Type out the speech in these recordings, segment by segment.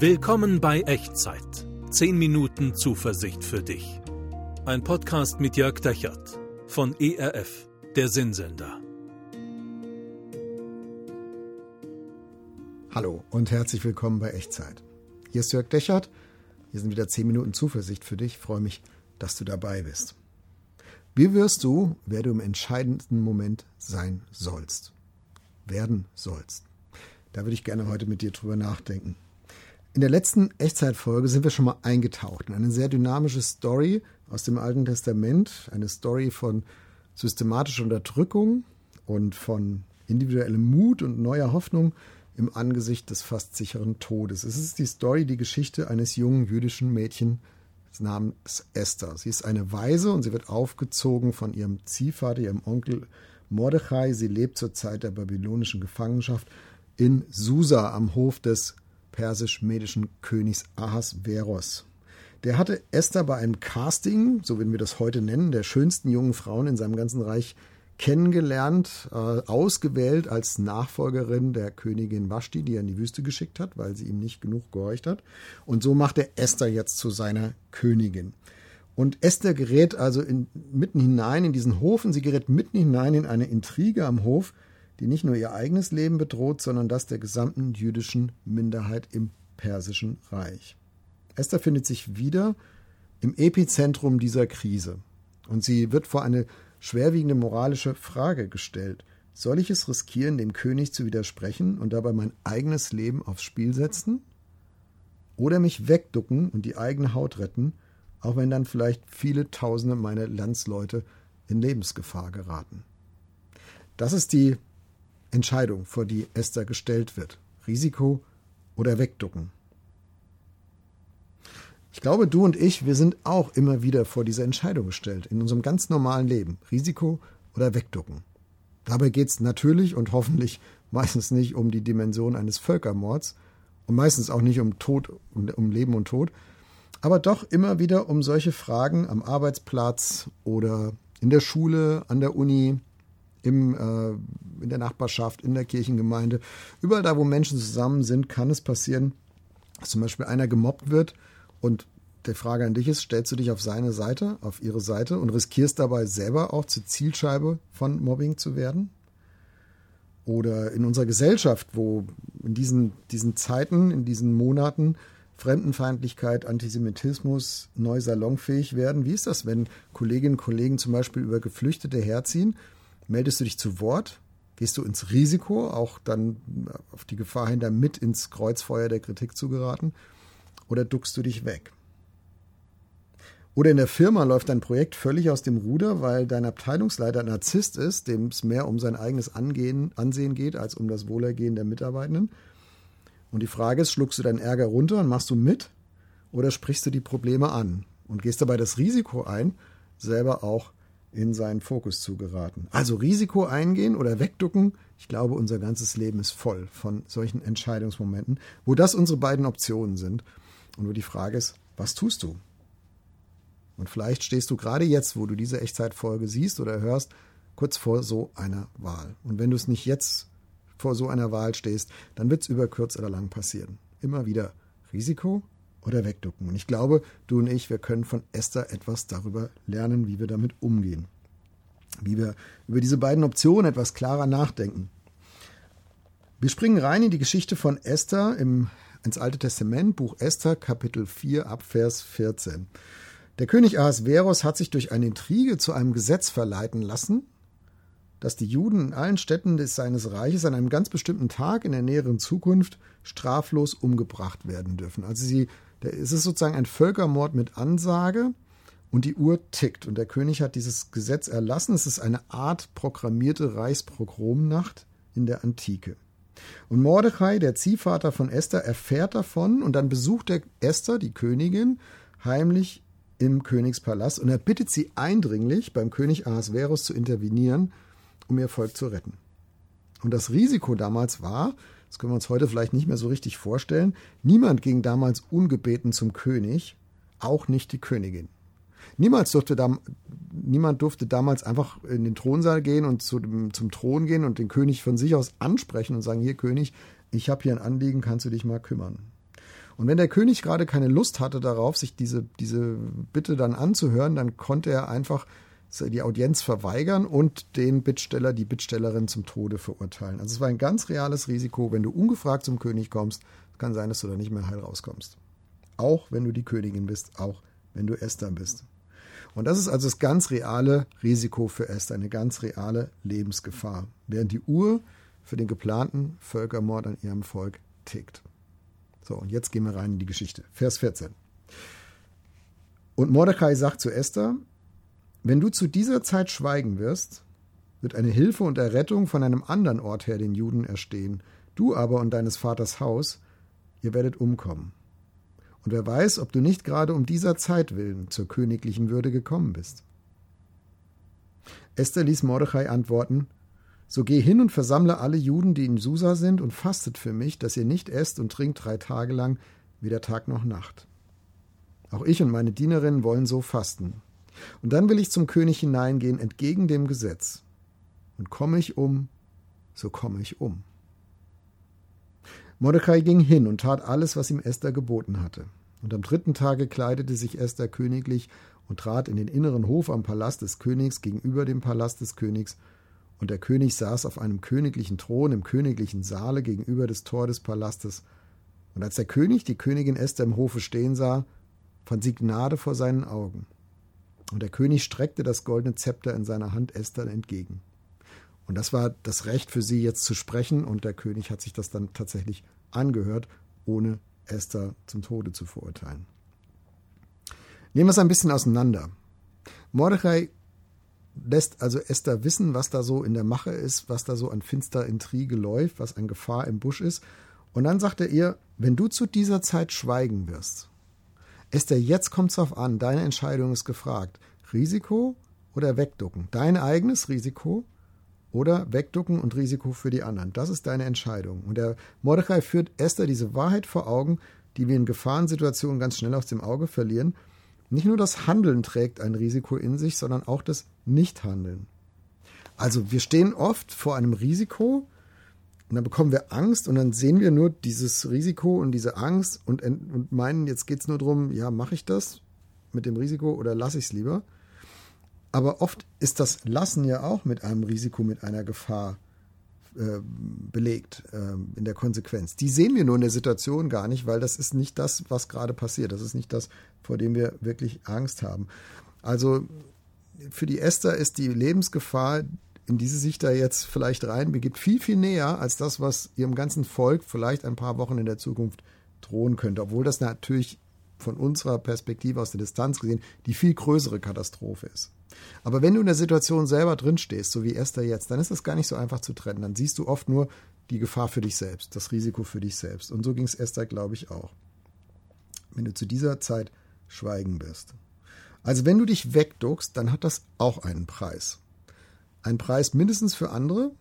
Willkommen bei Echtzeit. 10 Minuten Zuversicht für dich. Ein Podcast mit Jörg Dechert von ERF, der Sinnsender. Hallo und herzlich willkommen bei Echtzeit. Hier ist Jörg Dechert. Hier sind wieder 10 Minuten Zuversicht für dich. Ich freue mich, dass du dabei bist. Wie wirst du, wer du im entscheidenden Moment sein sollst? Werden sollst. Da würde ich gerne heute mit dir drüber nachdenken. In der letzten Echtzeitfolge sind wir schon mal eingetaucht in eine sehr dynamische Story aus dem Alten Testament, eine Story von systematischer Unterdrückung und von individuellem Mut und neuer Hoffnung im Angesicht des fast sicheren Todes. Es ist die Story, die Geschichte eines jungen jüdischen Mädchens namens Esther. Sie ist eine Waise und sie wird aufgezogen von ihrem Ziehvater, ihrem Onkel Mordechai. Sie lebt zur Zeit der babylonischen Gefangenschaft in Susa am Hof des persisch-medischen Königs Ahasveros. Der hatte Esther bei einem Casting, so würden wir das heute nennen, der schönsten jungen Frauen in seinem ganzen Reich kennengelernt, äh, ausgewählt als Nachfolgerin der Königin Vashti, die er in die Wüste geschickt hat, weil sie ihm nicht genug gehorcht hat. Und so macht er Esther jetzt zu seiner Königin. Und Esther gerät also in, mitten hinein in diesen Hof und sie gerät mitten hinein in eine Intrige am Hof, die nicht nur ihr eigenes Leben bedroht, sondern das der gesamten jüdischen Minderheit im Persischen Reich. Esther findet sich wieder im Epizentrum dieser Krise und sie wird vor eine schwerwiegende moralische Frage gestellt. Soll ich es riskieren, dem König zu widersprechen und dabei mein eigenes Leben aufs Spiel setzen? Oder mich wegducken und die eigene Haut retten, auch wenn dann vielleicht viele Tausende meiner Landsleute in Lebensgefahr geraten? Das ist die Entscheidung, vor die Esther gestellt wird. Risiko oder wegducken. Ich glaube, du und ich, wir sind auch immer wieder vor dieser Entscheidung gestellt, in unserem ganz normalen Leben. Risiko oder wegducken. Dabei geht es natürlich und hoffentlich meistens nicht um die Dimension eines Völkermords und meistens auch nicht um Tod, um Leben und Tod, aber doch immer wieder um solche Fragen am Arbeitsplatz oder in der Schule, an der Uni, im, äh, in der Nachbarschaft, in der Kirchengemeinde, überall da, wo Menschen zusammen sind, kann es passieren, dass zum Beispiel einer gemobbt wird und die Frage an dich ist, stellst du dich auf seine Seite, auf ihre Seite und riskierst dabei selber auch zur Zielscheibe von Mobbing zu werden? Oder in unserer Gesellschaft, wo in diesen, diesen Zeiten, in diesen Monaten Fremdenfeindlichkeit, Antisemitismus neu salonfähig werden. Wie ist das, wenn Kolleginnen und Kollegen zum Beispiel über Geflüchtete herziehen Meldest du dich zu Wort? Gehst du ins Risiko, auch dann auf die Gefahr hin, da mit ins Kreuzfeuer der Kritik zu geraten? Oder duckst du dich weg? Oder in der Firma läuft dein Projekt völlig aus dem Ruder, weil dein Abteilungsleiter Narzisst ist, dem es mehr um sein eigenes Angehen, Ansehen geht, als um das Wohlergehen der Mitarbeitenden. Und die Frage ist, schluckst du deinen Ärger runter und machst du mit? Oder sprichst du die Probleme an und gehst dabei das Risiko ein, selber auch in seinen Fokus zu geraten. Also Risiko eingehen oder wegducken. Ich glaube, unser ganzes Leben ist voll von solchen Entscheidungsmomenten, wo das unsere beiden Optionen sind. Und wo die Frage ist, was tust du? Und vielleicht stehst du gerade jetzt, wo du diese Echtzeitfolge siehst oder hörst, kurz vor so einer Wahl. Und wenn du es nicht jetzt vor so einer Wahl stehst, dann wird es über kurz oder lang passieren. Immer wieder Risiko oder wegducken. Und ich glaube, du und ich, wir können von Esther etwas darüber lernen, wie wir damit umgehen. Wie wir über diese beiden Optionen etwas klarer nachdenken. Wir springen rein in die Geschichte von Esther im, ins Alte Testament, Buch Esther, Kapitel 4, Abvers 14. Der König Ahasveros hat sich durch eine Intrige zu einem Gesetz verleiten lassen, dass die Juden in allen Städten des seines Reiches an einem ganz bestimmten Tag in der näheren Zukunft straflos umgebracht werden dürfen. Also sie es ist sozusagen ein Völkermord mit Ansage und die Uhr tickt. Und der König hat dieses Gesetz erlassen. Es ist eine Art programmierte Reichspogromnacht in der Antike. Und Mordechai, der Ziehvater von Esther, erfährt davon und dann besucht er Esther, die Königin, heimlich im Königspalast und er bittet sie eindringlich, beim König Ahasverus zu intervenieren, um ihr Volk zu retten. Und das Risiko damals war, das können wir uns heute vielleicht nicht mehr so richtig vorstellen. Niemand ging damals ungebeten zum König, auch nicht die Königin. Niemals durfte da, niemand durfte damals einfach in den Thronsaal gehen und zu dem, zum Thron gehen und den König von sich aus ansprechen und sagen, hier König, ich habe hier ein Anliegen, kannst du dich mal kümmern. Und wenn der König gerade keine Lust hatte darauf, sich diese, diese Bitte dann anzuhören, dann konnte er einfach die Audienz verweigern und den Bittsteller, die Bittstellerin zum Tode verurteilen. Also es war ein ganz reales Risiko, wenn du ungefragt zum König kommst, kann sein, dass du da nicht mehr heil rauskommst. Auch wenn du die Königin bist, auch wenn du Esther bist. Und das ist also das ganz reale Risiko für Esther, eine ganz reale Lebensgefahr, während die Uhr für den geplanten Völkermord an ihrem Volk tickt. So, und jetzt gehen wir rein in die Geschichte. Vers 14. Und Mordecai sagt zu Esther, wenn du zu dieser Zeit schweigen wirst, wird eine Hilfe und Errettung von einem anderen Ort her den Juden erstehen. Du aber und deines Vaters Haus, ihr werdet umkommen. Und wer weiß, ob du nicht gerade um dieser Zeit willen zur königlichen Würde gekommen bist. Esther ließ Mordechai antworten, so geh hin und versammle alle Juden, die in Susa sind, und fastet für mich, dass ihr nicht esst und trinkt drei Tage lang, weder Tag noch Nacht. Auch ich und meine Dienerinnen wollen so fasten. Und dann will ich zum König hineingehen, entgegen dem Gesetz. Und komme ich um, so komme ich um. Mordecai ging hin und tat alles, was ihm Esther geboten hatte. Und am dritten Tage kleidete sich Esther königlich und trat in den inneren Hof am Palast des Königs gegenüber dem Palast des Königs, und der König saß auf einem königlichen Thron im königlichen Saale gegenüber des Tor des Palastes. Und als der König die Königin Esther im Hofe stehen sah, fand sie Gnade vor seinen Augen. Und der König streckte das goldene Zepter in seiner Hand Esther entgegen. Und das war das Recht für sie jetzt zu sprechen, und der König hat sich das dann tatsächlich angehört, ohne Esther zum Tode zu verurteilen. Nehmen wir es ein bisschen auseinander. Mordechai lässt also Esther wissen, was da so in der Mache ist, was da so an finster Intrige läuft, was an Gefahr im Busch ist. Und dann sagt er ihr, wenn du zu dieser Zeit schweigen wirst, Esther, jetzt kommt es darauf an, deine Entscheidung ist gefragt. Risiko oder wegducken? Dein eigenes Risiko oder wegducken und Risiko für die anderen. Das ist deine Entscheidung. Und der Mordechai führt Esther diese Wahrheit vor Augen, die wir in Gefahrensituationen ganz schnell aus dem Auge verlieren. Nicht nur das Handeln trägt ein Risiko in sich, sondern auch das Nichthandeln. Also wir stehen oft vor einem Risiko und dann bekommen wir Angst und dann sehen wir nur dieses Risiko und diese Angst und, und meinen, jetzt geht es nur darum, ja, mache ich das mit dem Risiko oder lasse ich es lieber. Aber oft ist das Lassen ja auch mit einem Risiko, mit einer Gefahr äh, belegt äh, in der Konsequenz. Die sehen wir nur in der Situation gar nicht, weil das ist nicht das, was gerade passiert. Das ist nicht das, vor dem wir wirklich Angst haben. Also für die Esther ist die Lebensgefahr, in diese sich da jetzt vielleicht reinbegibt, viel, viel näher als das, was ihrem ganzen Volk vielleicht ein paar Wochen in der Zukunft drohen könnte. Obwohl das natürlich von unserer Perspektive aus der Distanz gesehen die viel größere Katastrophe ist. Aber wenn du in der Situation selber drinstehst, so wie Esther jetzt, dann ist das gar nicht so einfach zu trennen. Dann siehst du oft nur die Gefahr für dich selbst, das Risiko für dich selbst. Und so ging es Esther, glaube ich, auch. Wenn du zu dieser Zeit schweigen wirst. Also wenn du dich wegduckst, dann hat das auch einen Preis. Ein Preis mindestens für andere,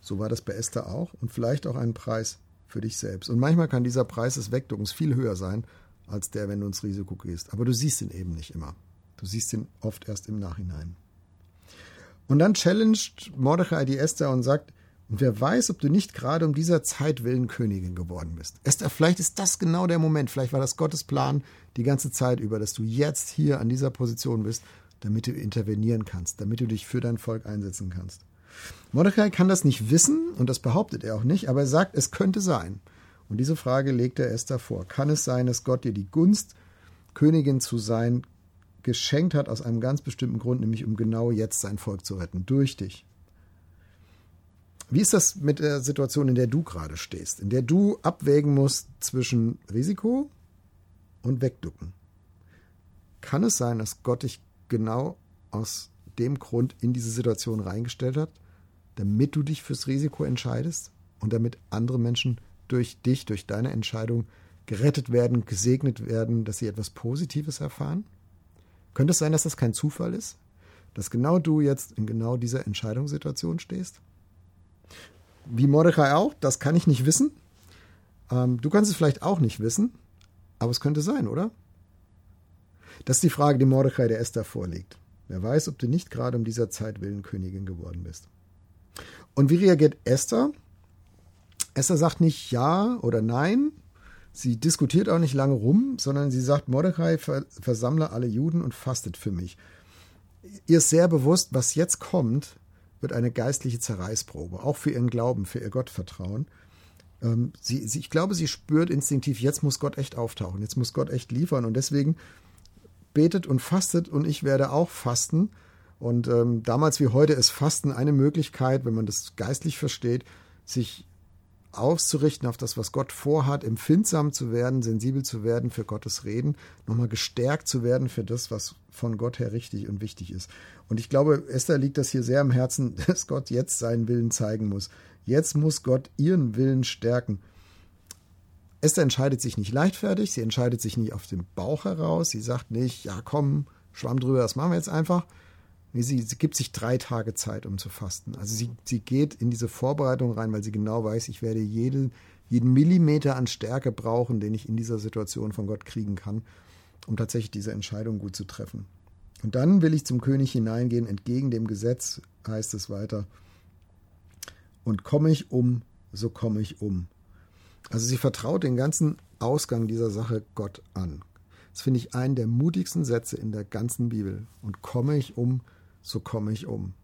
so war das bei Esther auch, und vielleicht auch einen Preis für dich selbst. Und manchmal kann dieser Preis des Wegduckens viel höher sein, als der, wenn du ins Risiko gehst. Aber du siehst ihn eben nicht immer. Du siehst ihn oft erst im Nachhinein. Und dann challenged Mordechai die Esther und sagt, und wer weiß, ob du nicht gerade um dieser Zeit willen Königin geworden bist. Esther, vielleicht ist das genau der Moment, vielleicht war das Gottes Plan die ganze Zeit über, dass du jetzt hier an dieser Position bist, damit du intervenieren kannst, damit du dich für dein Volk einsetzen kannst. Mordechai kann das nicht wissen und das behauptet er auch nicht, aber er sagt, es könnte sein. Und diese Frage legt er Esther vor. Kann es sein, dass Gott dir die Gunst, Königin zu sein, geschenkt hat aus einem ganz bestimmten Grund, nämlich um genau jetzt sein Volk zu retten, durch dich. Wie ist das mit der Situation, in der du gerade stehst, in der du abwägen musst zwischen Risiko und Wegducken? Kann es sein, dass Gott dich genau aus dem Grund in diese Situation reingestellt hat, damit du dich fürs Risiko entscheidest und damit andere Menschen durch dich, durch deine Entscheidung gerettet werden, gesegnet werden, dass sie etwas Positives erfahren? Könnte es sein, dass das kein Zufall ist? Dass genau du jetzt in genau dieser Entscheidungssituation stehst? Wie Mordechai auch, das kann ich nicht wissen. Ähm, du kannst es vielleicht auch nicht wissen, aber es könnte sein, oder? Das ist die Frage, die Mordechai der Esther vorlegt. Wer weiß, ob du nicht gerade um dieser Zeit willen Königin geworden bist. Und wie reagiert Esther? Esther sagt nicht ja oder nein, Sie diskutiert auch nicht lange rum, sondern sie sagt, Mordecai, versammle alle Juden und fastet für mich. Ihr ist sehr bewusst, was jetzt kommt, wird eine geistliche Zerreißprobe, auch für ihren Glauben, für ihr Gottvertrauen. Ähm, sie, sie, ich glaube, sie spürt instinktiv, jetzt muss Gott echt auftauchen, jetzt muss Gott echt liefern und deswegen betet und fastet und ich werde auch fasten. Und ähm, damals wie heute ist Fasten eine Möglichkeit, wenn man das geistlich versteht, sich auszurichten auf das, was Gott vorhat, empfindsam zu werden, sensibel zu werden für Gottes Reden, nochmal gestärkt zu werden für das, was von Gott her richtig und wichtig ist. Und ich glaube, Esther liegt das hier sehr am Herzen, dass Gott jetzt seinen Willen zeigen muss. Jetzt muss Gott ihren Willen stärken. Esther entscheidet sich nicht leichtfertig, sie entscheidet sich nicht auf dem Bauch heraus, sie sagt nicht, ja komm, Schwamm drüber, das machen wir jetzt einfach. Sie, sie gibt sich drei Tage Zeit, um zu fasten. Also sie, sie geht in diese Vorbereitung rein, weil sie genau weiß, ich werde jeden, jeden Millimeter an Stärke brauchen, den ich in dieser Situation von Gott kriegen kann, um tatsächlich diese Entscheidung gut zu treffen. Und dann will ich zum König hineingehen, entgegen dem Gesetz, heißt es weiter. Und komme ich um, so komme ich um. Also sie vertraut den ganzen Ausgang dieser Sache Gott an. Das finde ich einen der mutigsten Sätze in der ganzen Bibel. Und komme ich um, so komme ich um.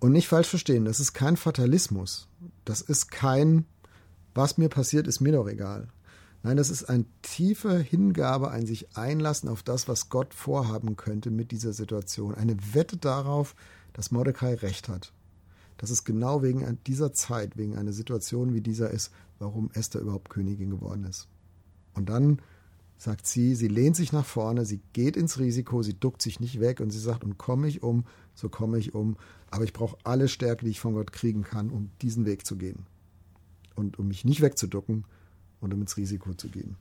Und nicht falsch verstehen, das ist kein Fatalismus. Das ist kein, was mir passiert, ist mir doch egal. Nein, das ist eine tiefe Hingabe, ein sich einlassen auf das, was Gott vorhaben könnte mit dieser Situation. Eine Wette darauf, dass Mordecai recht hat. Dass es genau wegen dieser Zeit, wegen einer Situation wie dieser ist, warum Esther überhaupt Königin geworden ist. Und dann sagt sie, sie lehnt sich nach vorne, sie geht ins Risiko, sie duckt sich nicht weg und sie sagt, und komme ich um, so komme ich um, aber ich brauche alle Stärke, die ich von Gott kriegen kann, um diesen Weg zu gehen. Und um mich nicht wegzuducken, und um ins Risiko zu gehen.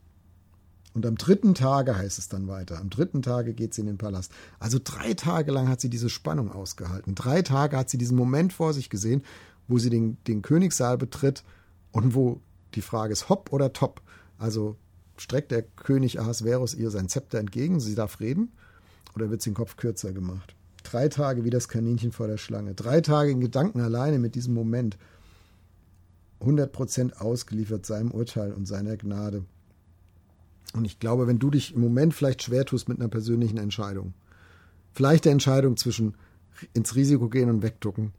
Und am dritten Tage heißt es dann weiter. Am dritten Tage geht sie in den Palast. Also drei Tage lang hat sie diese Spannung ausgehalten. Drei Tage hat sie diesen Moment vor sich gesehen, wo sie den, den Königssaal betritt und wo die Frage ist, hopp oder top. Also streckt der König Ahasverus ihr sein Zepter entgegen, sie darf reden, oder wird sie den Kopf kürzer gemacht? Drei Tage wie das Kaninchen vor der Schlange. Drei Tage in Gedanken alleine mit diesem Moment. 100% ausgeliefert seinem Urteil und seiner Gnade. Und ich glaube, wenn du dich im Moment vielleicht schwer tust mit einer persönlichen Entscheidung, vielleicht der Entscheidung zwischen ins Risiko gehen und wegducken,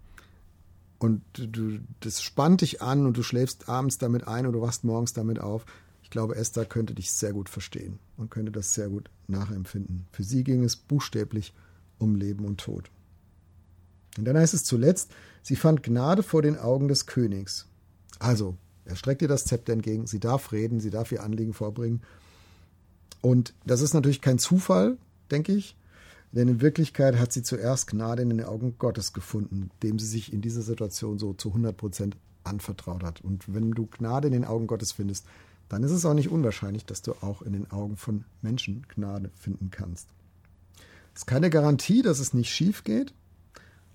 und du, das spannt dich an und du schläfst abends damit ein und du wachst morgens damit auf. Ich glaube, Esther könnte dich sehr gut verstehen und könnte das sehr gut nachempfinden. Für sie ging es buchstäblich um Leben und Tod. Und dann heißt es zuletzt, sie fand Gnade vor den Augen des Königs. Also, er streckt ihr das Zepter entgegen, sie darf reden, sie darf ihr Anliegen vorbringen. Und das ist natürlich kein Zufall, denke ich, denn in Wirklichkeit hat sie zuerst Gnade in den Augen Gottes gefunden, dem sie sich in dieser Situation so zu 100 Prozent anvertraut hat. Und wenn du Gnade in den Augen Gottes findest, dann ist es auch nicht unwahrscheinlich, dass du auch in den Augen von Menschen Gnade finden kannst. Es ist keine Garantie, dass es nicht schief geht.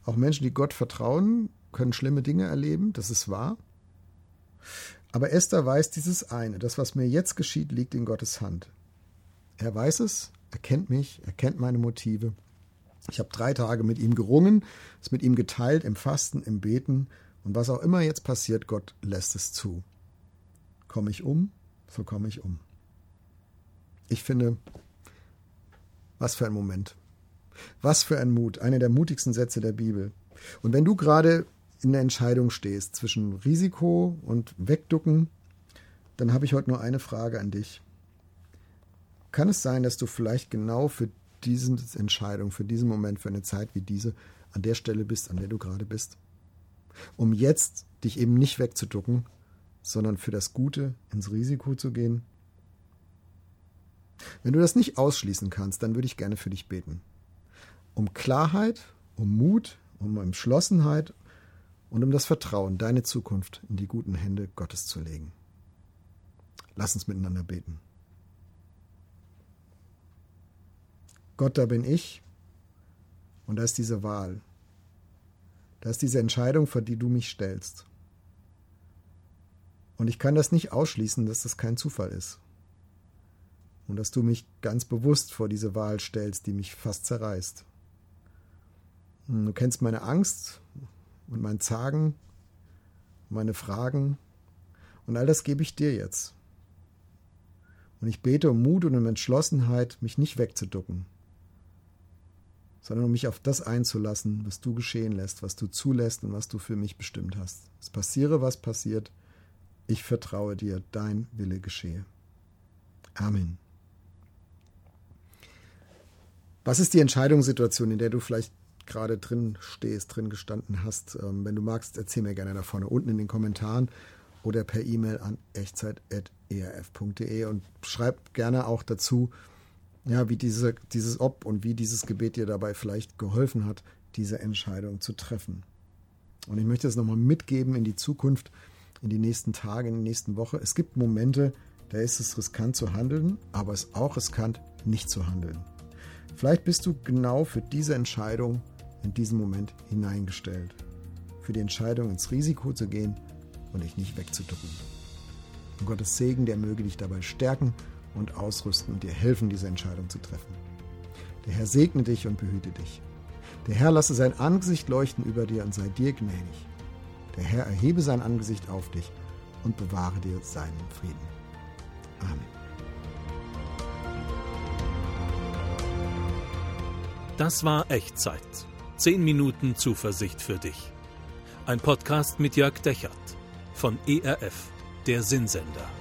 Auch Menschen, die Gott vertrauen, können schlimme Dinge erleben, das ist wahr. Aber Esther weiß dieses eine, das, was mir jetzt geschieht, liegt in Gottes Hand. Er weiß es, er kennt mich, er kennt meine Motive. Ich habe drei Tage mit ihm gerungen, es mit ihm geteilt, im Fasten, im Beten. Und was auch immer jetzt passiert, Gott lässt es zu. Komme ich um, so komme ich um. Ich finde, was für ein Moment. Was für ein Mut. Einer der mutigsten Sätze der Bibel. Und wenn du gerade in der Entscheidung stehst zwischen Risiko und Wegducken, dann habe ich heute nur eine Frage an dich. Kann es sein, dass du vielleicht genau für diese Entscheidung, für diesen Moment, für eine Zeit wie diese, an der Stelle bist, an der du gerade bist? Um jetzt dich eben nicht wegzuducken, sondern für das Gute ins Risiko zu gehen? Wenn du das nicht ausschließen kannst, dann würde ich gerne für dich beten. Um Klarheit, um Mut, um Entschlossenheit und um das Vertrauen, deine Zukunft in die guten Hände Gottes zu legen. Lass uns miteinander beten. Gott, da bin ich und da ist diese Wahl. Da ist diese Entscheidung, vor die du mich stellst. Und ich kann das nicht ausschließen, dass das kein Zufall ist. Und dass du mich ganz bewusst vor diese Wahl stellst, die mich fast zerreißt. Du kennst meine Angst und mein Zagen, meine Fragen und all das gebe ich dir jetzt. Und ich bete um Mut und um Entschlossenheit, mich nicht wegzuducken, sondern um mich auf das einzulassen, was du geschehen lässt, was du zulässt und was du für mich bestimmt hast. Es passiere, was passiert, ich vertraue dir, dein Wille geschehe. Amen. Was ist die Entscheidungssituation, in der du vielleicht gerade drin stehst, drin gestanden hast? Ähm, wenn du magst, erzähl mir gerne da vorne unten in den Kommentaren oder per E-Mail an echtzeit.erf.de und schreib gerne auch dazu, ja, wie diese, dieses Ob und wie dieses Gebet dir dabei vielleicht geholfen hat, diese Entscheidung zu treffen. Und ich möchte es nochmal mitgeben in die Zukunft, in die nächsten Tage, in die nächsten Woche. Es gibt Momente, da ist es riskant zu handeln, aber es ist auch riskant, nicht zu handeln. Vielleicht bist du genau für diese Entscheidung in diesem Moment hineingestellt. Für die Entscheidung ins Risiko zu gehen und dich nicht wegzuducken. Und Gottes Segen, der möge dich dabei stärken und ausrüsten und dir helfen, diese Entscheidung zu treffen. Der Herr segne dich und behüte dich. Der Herr lasse sein Angesicht leuchten über dir und sei dir gnädig. Der Herr erhebe sein Angesicht auf dich und bewahre dir seinen Frieden. Amen. Das war Echtzeit. Zehn Minuten Zuversicht für dich. Ein Podcast mit Jörg Dechert von ERF, der Sinnsender.